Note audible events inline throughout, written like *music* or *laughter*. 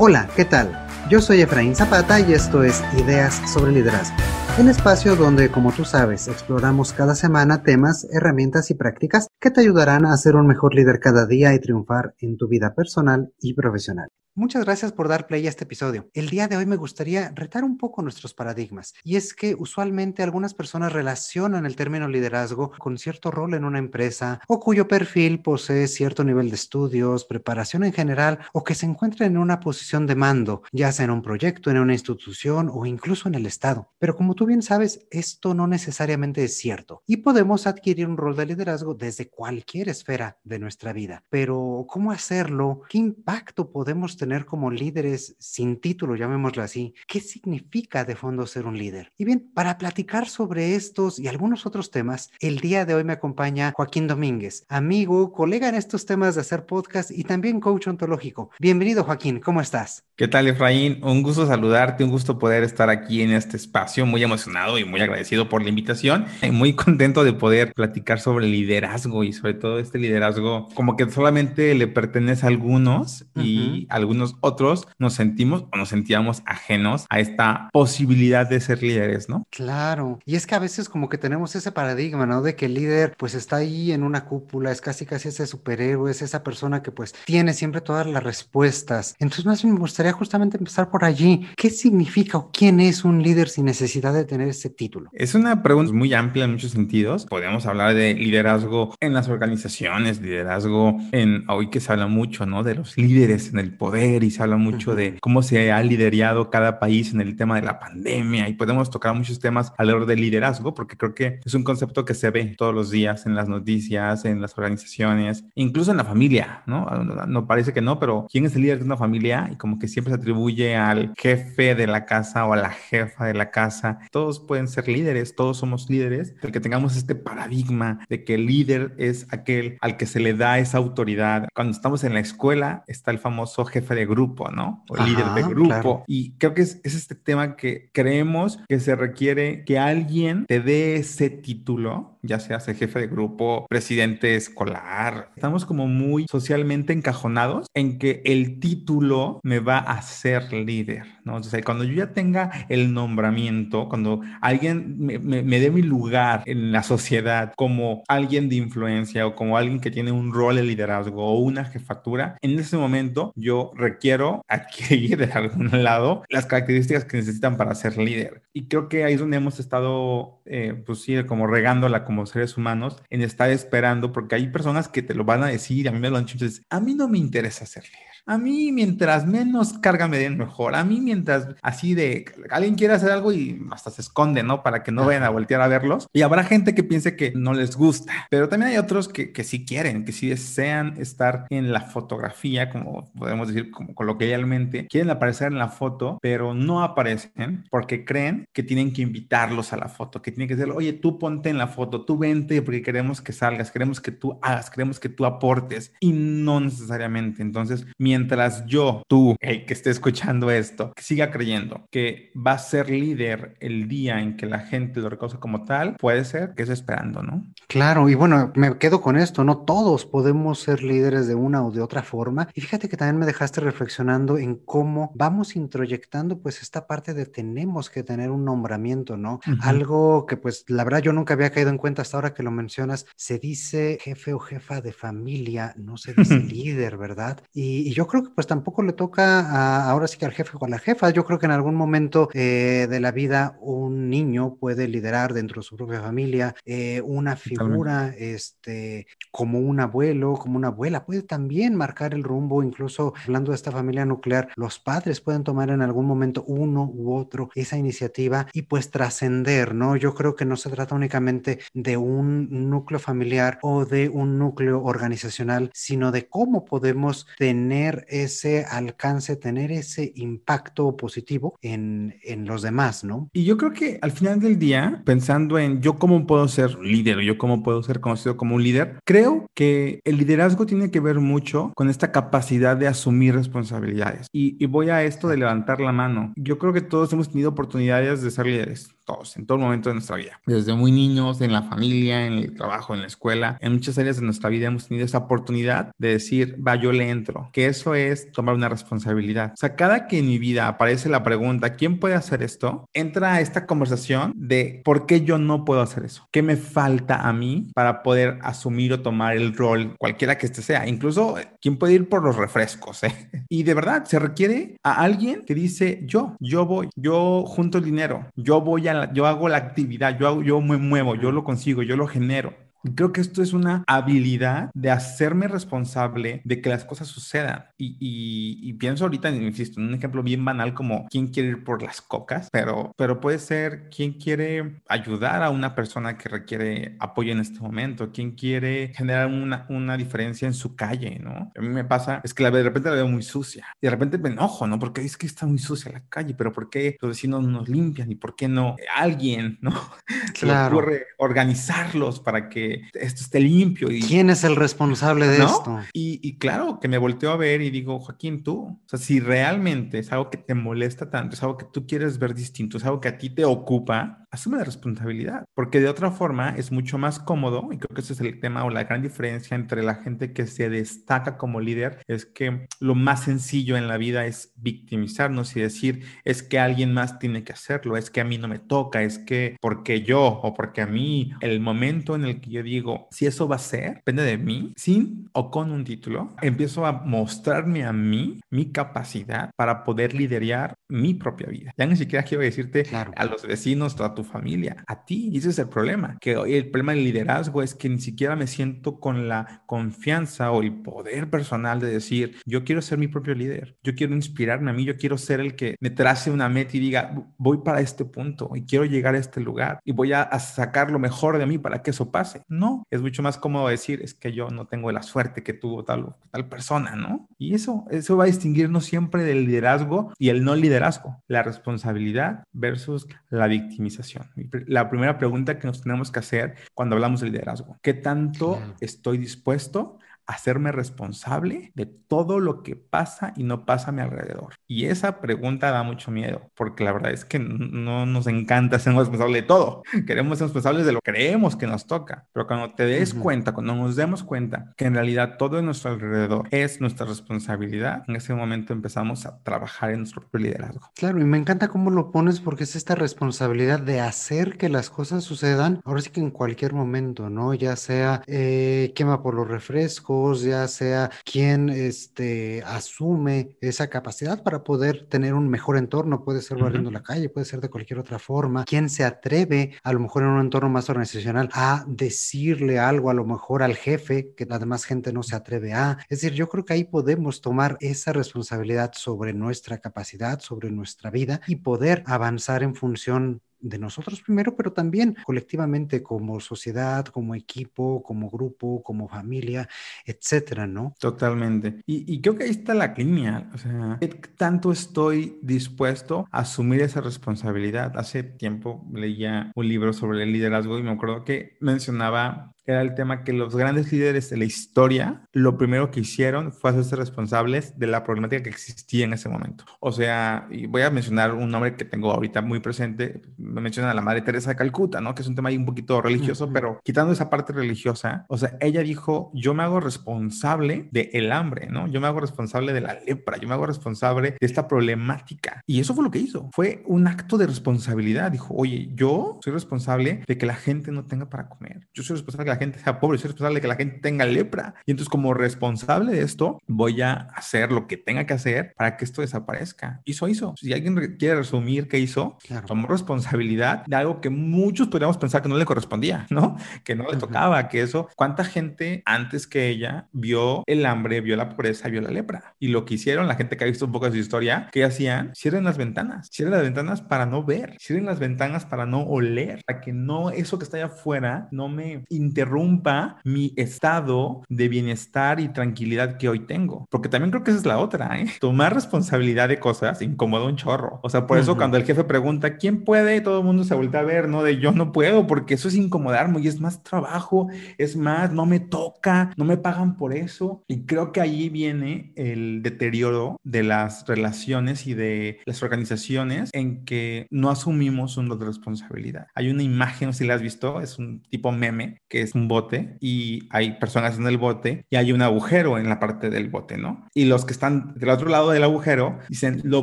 Hola, ¿qué tal? Yo soy Efraín Zapata y esto es Ideas sobre Liderazgo, el espacio donde, como tú sabes, exploramos cada semana temas, herramientas y prácticas que te ayudarán a ser un mejor líder cada día y triunfar en tu vida personal y profesional. Muchas gracias por dar play a este episodio. El día de hoy me gustaría retar un poco nuestros paradigmas. Y es que usualmente algunas personas relacionan el término liderazgo con cierto rol en una empresa o cuyo perfil posee cierto nivel de estudios, preparación en general o que se encuentra en una posición de mando, ya sea en un proyecto, en una institución o incluso en el Estado. Pero como tú bien sabes, esto no necesariamente es cierto y podemos adquirir un rol de liderazgo desde cualquier esfera de nuestra vida. Pero ¿cómo hacerlo? ¿Qué impacto podemos tener? Tener como líderes sin título, llamémoslo así. ¿Qué significa de fondo ser un líder? Y bien, para platicar sobre estos y algunos otros temas, el día de hoy me acompaña Joaquín Domínguez, amigo, colega en estos temas de hacer podcast y también coach ontológico. Bienvenido, Joaquín, ¿cómo estás? ¿Qué tal, Efraín? Un gusto saludarte, un gusto poder estar aquí en este espacio, muy emocionado y muy agradecido por la invitación, y muy contento de poder platicar sobre liderazgo y sobre todo este liderazgo como que solamente le pertenece a algunos y algunos otros nos sentimos o nos sentíamos ajenos a esta posibilidad de ser líderes, ¿no? Claro, y es que a veces como que tenemos ese paradigma, ¿no? De que el líder pues está ahí en una cúpula, es casi casi ese superhéroe, es esa persona que pues tiene siempre todas las respuestas. Entonces más me gustaría justamente empezar por allí. ¿Qué significa o quién es un líder sin necesidad de tener ese título? Es una pregunta muy amplia en muchos sentidos. Podemos hablar de liderazgo en las organizaciones, liderazgo en, hoy que se habla mucho, ¿no? De los líderes en el poder y se habla mucho de cómo se ha liderado cada país en el tema de la pandemia y podemos tocar muchos temas alrededor del liderazgo porque creo que es un concepto que se ve todos los días en las noticias, en las organizaciones, incluso en la familia, ¿no? No parece que no, pero ¿quién es el líder de una familia? Y como que siempre se atribuye al jefe de la casa o a la jefa de la casa. Todos pueden ser líderes, todos somos líderes, pero que tengamos este paradigma de que el líder es aquel al que se le da esa autoridad. Cuando estamos en la escuela está el famoso jefe de grupo, ¿no? O líder de grupo. Y creo que es, es, este tema que creemos que se requiere que alguien te dé ese título, ya seas el jefe de grupo, presidente escolar. Estamos como muy socialmente encajonados en que el título me va a hacer líder, ¿no? O sea, cuando yo ya tenga el nombramiento, cuando alguien me, me, me dé mi lugar en la sociedad como alguien de influencia o como alguien que tiene un rol de liderazgo o una jefatura, en ese momento yo requiero adquirir *laughs* de algún lado las características que necesitan para ser líder. Y creo que ahí es donde hemos estado, eh, pues sí, como regándola como seres humanos, en estar esperando, porque hay personas que te lo van a decir, a mí me lo han dicho, entonces, a mí no me interesa líder. A mí, mientras menos carga me den, mejor. A mí, mientras así de alguien quiere hacer algo y hasta se esconde, ¿no? Para que no vayan a voltear a verlos. Y habrá gente que piense que no les gusta, pero también hay otros que, que sí quieren, que sí desean estar en la fotografía, como podemos decir, como coloquialmente, quieren aparecer en la foto, pero no aparecen porque creen que tienen que invitarlos a la foto, que tienen que decir, oye, tú ponte en la foto, tú vente porque queremos que salgas, queremos que tú hagas, queremos que tú aportes y no necesariamente. Entonces, mientras yo, tú, el que esté escuchando esto, siga creyendo que va a ser líder el día en que la gente lo reconoce como tal, puede ser que esté esperando, ¿no? Claro, y bueno, me quedo con esto, no todos podemos ser líderes de una o de otra forma. Y fíjate que también me dejaste reflexionando en cómo vamos introyectando pues esta parte de tenemos que tener un nombramiento, ¿no? Uh -huh. Algo que pues la verdad yo nunca había caído en cuenta hasta ahora que lo mencionas, se dice jefe o jefa de familia, no se dice *laughs* líder, ¿verdad? Y, y yo creo que pues tampoco le toca a, ahora sí que al jefe o a la jefa. Yo creo que en algún momento eh, de la vida un niño puede liderar dentro de su propia familia eh, una figura este, como un abuelo, como una abuela. Puede también marcar el rumbo, incluso hablando de esta familia nuclear, los padres pueden tomar en algún momento uno u otro esa iniciativa y pues trascender, ¿no? Yo creo que no se trata únicamente de un núcleo familiar o de un núcleo organizacional, sino de cómo podemos tener ese alcance, tener ese impacto positivo en, en, los demás, ¿no? Y yo creo que al final del día, pensando en yo cómo puedo ser líder, yo cómo puedo ser conocido como un líder, creo que el liderazgo tiene que ver mucho con esta capacidad de asumir responsabilidades. Y, y voy a esto de levantar la mano. Yo creo que todos hemos tenido oportunidades de ser líderes todos, en todo momento de nuestra vida. Desde muy niños, en la familia, en el trabajo, en la escuela, en muchas áreas de nuestra vida hemos tenido esa oportunidad de decir, va, yo le entro, que eso es tomar una responsabilidad. O sea, cada que en mi vida aparece la pregunta, ¿quién puede hacer esto? Entra a esta conversación de por qué yo no puedo hacer eso, qué me falta a mí para poder asumir o tomar el rol, cualquiera que este sea, incluso quién puede ir por los refrescos, ¿eh? *laughs* Y de verdad, se requiere a alguien que dice, yo, yo voy, yo junto el dinero, yo voy a, yo hago la actividad, yo, yo me muevo, yo lo consigo, yo lo genero. Creo que esto es una habilidad de hacerme responsable de que las cosas sucedan. Y, y, pienso ahorita, insisto, en un ejemplo bien banal como quién quiere ir por las cocas, pero, pero puede ser quién quiere ayudar a una persona que requiere apoyo en este momento, quién quiere generar una, una diferencia en su calle, ¿no? A mí me pasa, es que la, de repente la veo muy sucia y de repente me enojo, ¿no? Porque es que está muy sucia la calle, pero ¿por qué los vecinos nos limpian y por qué no alguien, ¿no? *laughs* Se le ocurre organizarlos para que esto esté limpio. Y, ¿Quién es el responsable de esto? Y, y, claro, que me volteo a ver y digo, Joaquín, tú, o sea, si realmente es algo que te molesta tanto, es algo que tú quieres ver distinto, es algo que a ti te ocupa, asume la responsabilidad, porque de otra forma es mucho más cómodo, y creo que ese es el tema o la gran diferencia entre la gente que se destaca como líder, es que lo más sencillo en la vida es victimizarnos y decir, es que alguien más tiene que hacerlo, es que a mí no me toca, es que porque yo o porque a mí, el momento en el que yo digo, si eso va a ser, depende de mí, sin o con un título, empiezo a mostrarme a mí mi capacidad para poder liderar mi propia vida. Ya ni siquiera quiero decirte a los vecinos, a tu familia, a ti. Y ese es el problema, que el problema del liderazgo es que ni siquiera me siento con la confianza o el poder personal de decir, yo quiero ser mi propio líder, yo quiero inspirarme a mí, yo quiero ser el que me trace una meta y diga, voy para este punto y quiero llegar a este lugar y voy a, a sacar lo mejor de mí para que eso pase. No, es mucho más cómodo decir, es que yo no tengo la suerte que tuvo tal, tal persona, ¿no? Y eso, eso va a distinguirnos siempre del liderazgo y el no liderazgo, la responsabilidad versus la victimización. La primera pregunta que nos tenemos que hacer cuando hablamos de liderazgo, ¿qué tanto estoy dispuesto hacerme responsable de todo lo que pasa y no pasa a mi alrededor? Y esa pregunta da mucho miedo, porque la verdad es que no nos encanta ser responsables de todo. *laughs* Queremos ser responsables de lo que creemos que nos toca. Pero cuando te des cuenta, cuando nos demos cuenta que en realidad todo en nuestro alrededor es nuestra responsabilidad, en ese momento empezamos a trabajar en nuestro propio liderazgo. Claro, y me encanta cómo lo pones porque es esta responsabilidad de hacer que las cosas sucedan, ahora sí que en cualquier momento, ¿no? Ya sea eh, quema por los refrescos, ya sea quien este, asume esa capacidad para poder tener un mejor entorno, puede ser barriendo la calle, puede ser de cualquier otra forma, quien se atreve a lo mejor en un entorno más organizacional a decirle algo a lo mejor al jefe que la demás gente no se atreve a. Es decir, yo creo que ahí podemos tomar esa responsabilidad sobre nuestra capacidad, sobre nuestra vida y poder avanzar en función de nosotros primero, pero también colectivamente como sociedad, como equipo, como grupo, como familia, etcétera, ¿no? Totalmente. Y, creo que ahí está la línea, o sea, ¿qué tanto estoy dispuesto a asumir esa responsabilidad? Hace tiempo leía un libro sobre el liderazgo y me acuerdo que mencionaba era el tema que los grandes líderes de la historia, lo primero que hicieron fue hacerse responsables de la problemática que existía en ese momento. O sea, y voy a mencionar un nombre que tengo ahorita muy presente, me mencionan a la Madre Teresa de Calcuta, ¿no? Que es un tema ahí un poquito religioso, pero quitando esa parte religiosa, o sea, ella dijo, yo me hago responsable del el hambre, ¿no? Yo me hago responsable de la lepra, yo me hago responsable de esta problemática. Y eso fue lo que hizo, fue un acto de responsabilidad. Dijo, oye, yo soy responsable de que la gente no tenga para comer. Yo soy responsable de que la gente sea pobre, soy responsable de que la gente tenga lepra. Y entonces como responsable de esto, voy a hacer lo que tenga que hacer para que esto desaparezca. Hizo, hizo. Si alguien quiere resumir qué hizo, tomó responsabilidad de algo que muchos podríamos pensar que no le correspondía, ¿no? Que no le tocaba, que eso, ¿cuánta gente antes que ella vio el hambre, vio la pobreza, vio la lepra? Y lo que hicieron, la gente que ha visto un poco de su historia, ¿qué hacían? Cierren las ventanas, cierren las ventanas para no ver, cierren las ventanas para no oler, para que no eso que está allá afuera no me interese interrumpa mi estado de bienestar y tranquilidad que hoy tengo. Porque también creo que esa es la otra, ¿eh? Tomar responsabilidad de cosas incomoda un chorro. O sea, por eso cuando el jefe pregunta, ¿quién puede? Todo el mundo se vuelve a ver, ¿no? De yo no puedo, porque eso es incomodarme y es más trabajo, es más, no me toca, no me pagan por eso. Y creo que ahí viene el deterioro de las relaciones y de las organizaciones en que no asumimos un rol de responsabilidad. Hay una imagen, si la has visto, es un tipo meme, que es un bote y hay personas en el bote y hay un agujero en la parte del bote, ¿no? Y los que están del otro lado del agujero dicen, lo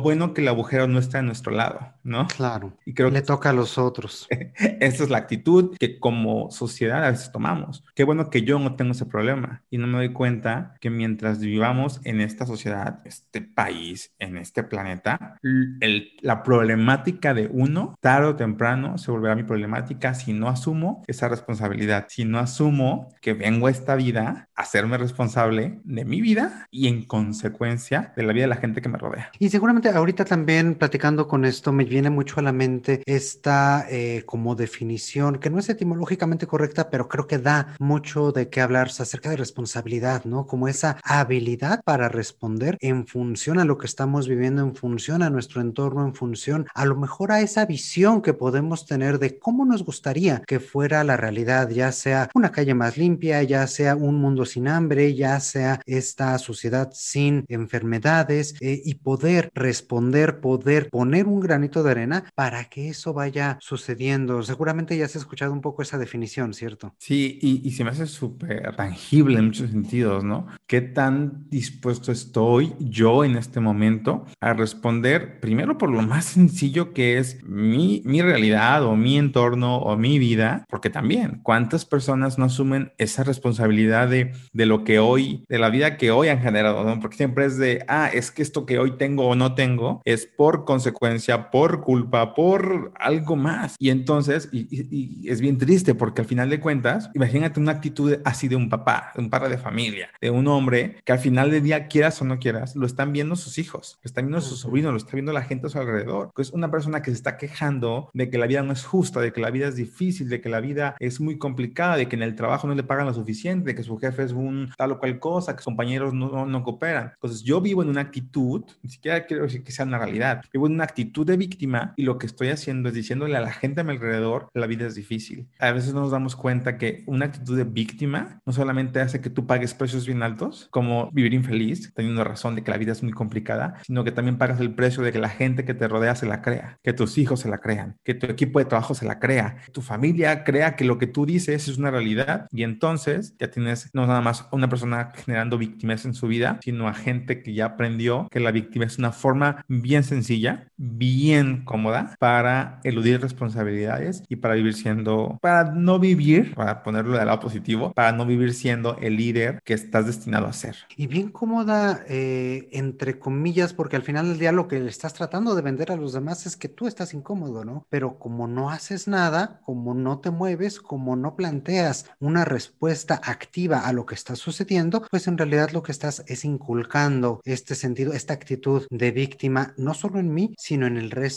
bueno que el agujero no está en nuestro lado, ¿no? Claro. Y creo Le toca a los otros. *laughs* Esa es la actitud que como sociedad a veces tomamos. Qué bueno que yo no tengo ese problema y no me doy cuenta que mientras vivamos en esta sociedad, este país, en este planeta, el, la problemática de uno, tarde o temprano, se volverá mi problemática si no asumo esa responsabilidad, si no asumo que vengo a esta vida a hacerme responsable de mi vida y en consecuencia de la vida de la gente que me rodea. Y seguramente ahorita también platicando con esto me viene mucho a la mente esta eh, como definición que no es etimológicamente correcta, pero creo que da mucho de qué hablar acerca de responsabilidad, ¿no? Como esa habilidad para responder en función a lo que estamos viviendo, en función a nuestro entorno, en función a lo mejor a esa visión que podemos tener de cómo nos gustaría que fuera la realidad, ya sea una calle más limpia, ya sea un mundo sin hambre, ya sea esta sociedad sin enfermedades eh, y poder responder, poder poner un granito de arena para que eso vaya sucediendo. Seguramente ya has escuchado un poco esa definición, ¿cierto? Sí, y, y se me hace súper tangible en muchos sentidos, ¿no? ¿Qué tan dispuesto estoy yo en este momento a responder primero por lo más sencillo que es mi, mi realidad o mi entorno o mi vida? Porque también, ¿cuántas personas no asumen esa responsabilidad de, de lo que hoy, de la vida que hoy han generado, ¿no? Porque siempre es de, ah, es que esto que hoy tengo o no tengo es por consecuencia, por culpa, por algo más. Y entonces, y, y, es bien triste porque al final de cuentas, imagínate una actitud así de un papá, de un padre de familia, de un hombre que al final del día, quieras o no quieras, lo están viendo sus hijos, lo están viendo sus sobrinos, lo está viendo la gente a su alrededor. Es una persona que se está quejando de que la vida no es justa, de que la vida es difícil, de que la vida es muy complicada, de que en el trabajo no le pagan lo suficiente, de que su jefe es un tal o cual cosa, que sus compañeros no, no, cooperan. Entonces yo vivo en una actitud, ni siquiera quiero decir que sea una realidad, vivo en una actitud de víctima y lo que estoy haciendo es diciéndole a la gente a mi alrededor, la vida es difícil. A veces no nos damos cuenta que una actitud de víctima no solamente hace que tú pagues precios bien altos, como vivir infeliz, teniendo razón de que la vida es muy complicada, sino que también pagas el precio de que la gente que te rodea se la crea, que tus hijos se la crean, que tu equipo de trabajo se la crea, tu familia crea que lo que tú dices es una realidad y entonces ya tienes no nada más una persona generando víctimas en su vida, sino a gente que ya aprendió que la víctima es una forma bien sencilla, bien cómoda para eludir responsabilidades y para vivir siendo, para no vivir, para ponerlo del lado positivo, para no vivir siendo el líder que estás destinado a ser. Y bien cómoda, eh, entre comillas, porque al final del día lo que le estás tratando de vender a los demás es que tú estás incómodo, ¿no? Pero como no haces nada, como no te mueves, como no planteas una respuesta activa a lo que está sucediendo, pues en realidad lo que estás es inculcando este sentido, esta actitud de víctima, no solo en mí, sino en el resto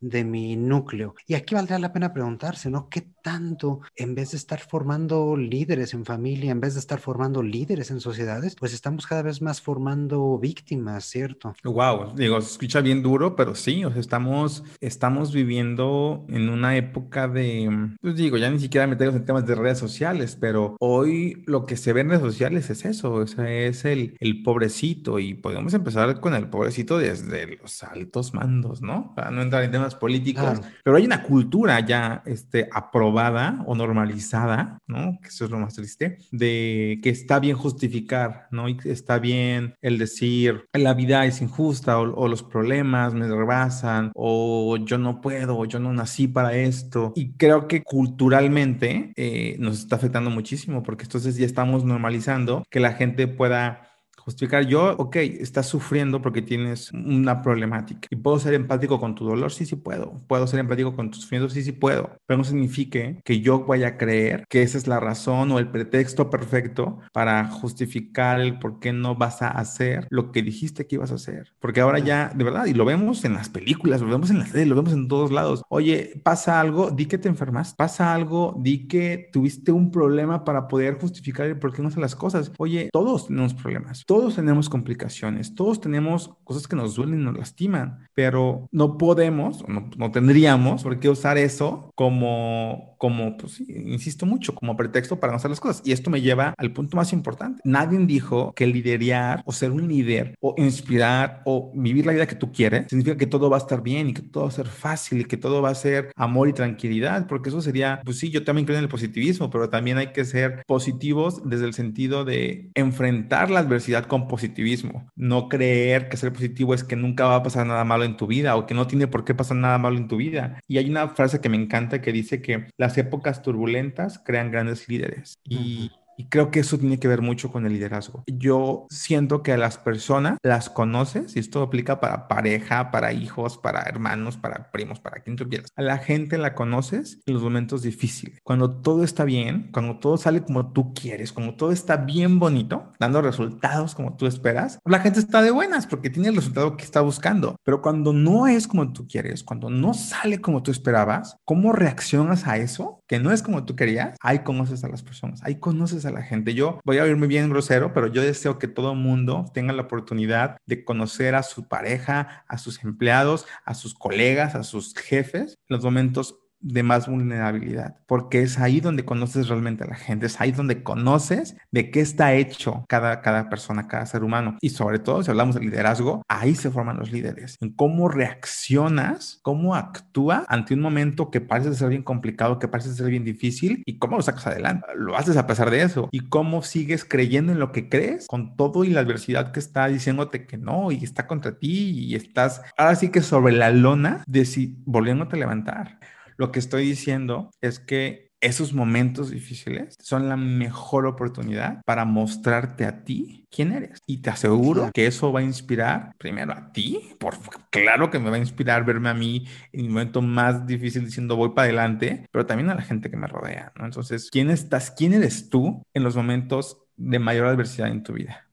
de mi núcleo. Y aquí valdría la pena preguntarse, ¿no? ¿Qué tanto, en vez de estar formando líderes en familia, en vez de estar formando líderes en sociedades, pues estamos cada vez más formando víctimas, ¿cierto? Wow, digo, se escucha bien duro, pero sí, o sea, estamos, estamos viviendo en una época de, pues digo, ya ni siquiera meternos en temas de redes sociales, pero hoy lo que se ve en redes sociales es eso, o sea, es el, el pobrecito y podemos empezar con el pobrecito desde los altos mandos, ¿no? No entrar en temas políticos, pero hay una cultura ya este, aprobada o normalizada, ¿no? Que eso es lo más triste, de que está bien justificar, ¿no? Y está bien el decir, la vida es injusta o, los problemas me rebasan o yo no puedo o yo no nací para esto. Y creo que culturalmente eh, nos está afectando muchísimo porque entonces ya estamos normalizando que la gente pueda Justificar yo, ok, estás sufriendo porque tienes una problemática y puedo ser empático con tu dolor, sí, sí puedo. Puedo ser empático con tus sufrimiento, sí, sí puedo. Pero no signifique que yo vaya a creer que esa es la razón o el pretexto perfecto para justificar el por qué no vas a hacer lo que dijiste que ibas a hacer. Porque ahora ya, de verdad, y lo vemos en las películas, lo vemos en las series, lo vemos en todos lados. Oye, pasa algo, di que te enfermas, pasa algo, di que tuviste un problema para poder justificar el por qué no haces las cosas. Oye, todos tenemos problemas, todos tenemos complicaciones, todos tenemos cosas que nos duelen y nos lastiman, pero no podemos, no, no tendríamos por qué usar eso como como, pues insisto mucho, como pretexto para no hacer las cosas. Y esto me lleva al punto más importante. Nadie dijo que liderar o ser un líder o inspirar o vivir la vida que tú quieres significa que todo va a estar bien y que todo va a ser fácil y que todo va a ser amor y tranquilidad, porque eso sería, pues sí, yo también creo en el positivismo, pero también hay que ser positivos desde el sentido de enfrentar la adversidad con positivismo, no creer que ser positivo es que nunca va a pasar nada malo en tu vida o que no tiene por qué pasar nada malo en tu vida. Y hay una frase que me encanta que dice que la las épocas turbulentas crean grandes líderes. Y y creo que eso tiene que ver mucho con el liderazgo. Yo siento que a las personas las conoces, y esto aplica para pareja, para hijos, para hermanos, para primos, para quien tú quieras. A la gente la conoces en los momentos difíciles. Cuando todo está bien, cuando todo sale como tú quieres, cuando todo está bien bonito, dando resultados como tú esperas, la gente está de buenas porque tiene el resultado que está buscando. Pero cuando no es como tú quieres, cuando no sale como tú esperabas, ¿cómo reaccionas a eso? Que no es como tú querías. Ahí conoces a las personas, ahí conoces a la gente. Yo voy a oírme bien grosero, pero yo deseo que todo mundo tenga la oportunidad de conocer a su pareja, a sus empleados, a sus colegas, a sus jefes, los momentos de más vulnerabilidad, porque es ahí donde conoces realmente a la gente, es ahí donde conoces de qué está hecho cada, cada persona, cada ser humano. Y sobre todo, si hablamos de liderazgo, ahí se forman los líderes, en cómo reaccionas, cómo actúa ante un momento que parece ser bien complicado, que parece ser bien difícil, y cómo lo sacas adelante. Lo haces a pesar de eso, y cómo sigues creyendo en lo que crees con todo y la adversidad que está diciéndote que no, y está contra ti, y estás ahora sí que sobre la lona de si volviéndote a levantar. Lo que estoy diciendo es que esos momentos difíciles son la mejor oportunidad para mostrarte a ti quién eres. Y te aseguro que eso va a inspirar primero a ti, por claro que me va a inspirar verme a mí en el momento más difícil diciendo voy para adelante, pero también a la gente que me rodea, ¿no? Entonces, ¿quién estás? ¿Quién eres tú en los momentos de mayor adversidad en tu vida?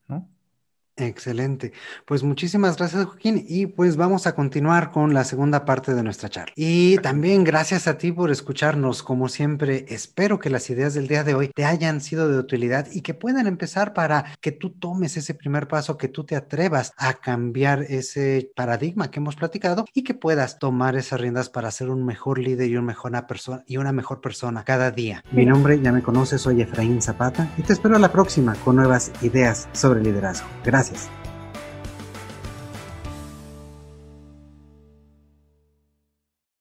Excelente. Pues muchísimas gracias, Joaquín. Y pues vamos a continuar con la segunda parte de nuestra charla. Y también gracias a ti por escucharnos. Como siempre, espero que las ideas del día de hoy te hayan sido de utilidad y que puedan empezar para que tú tomes ese primer paso, que tú te atrevas a cambiar ese paradigma que hemos platicado y que puedas tomar esas riendas para ser un mejor líder y, un mejor persona, y una mejor persona cada día. Mi nombre, ya me conoces, soy Efraín Zapata y te espero a la próxima con nuevas ideas sobre liderazgo. Gracias. Gracias.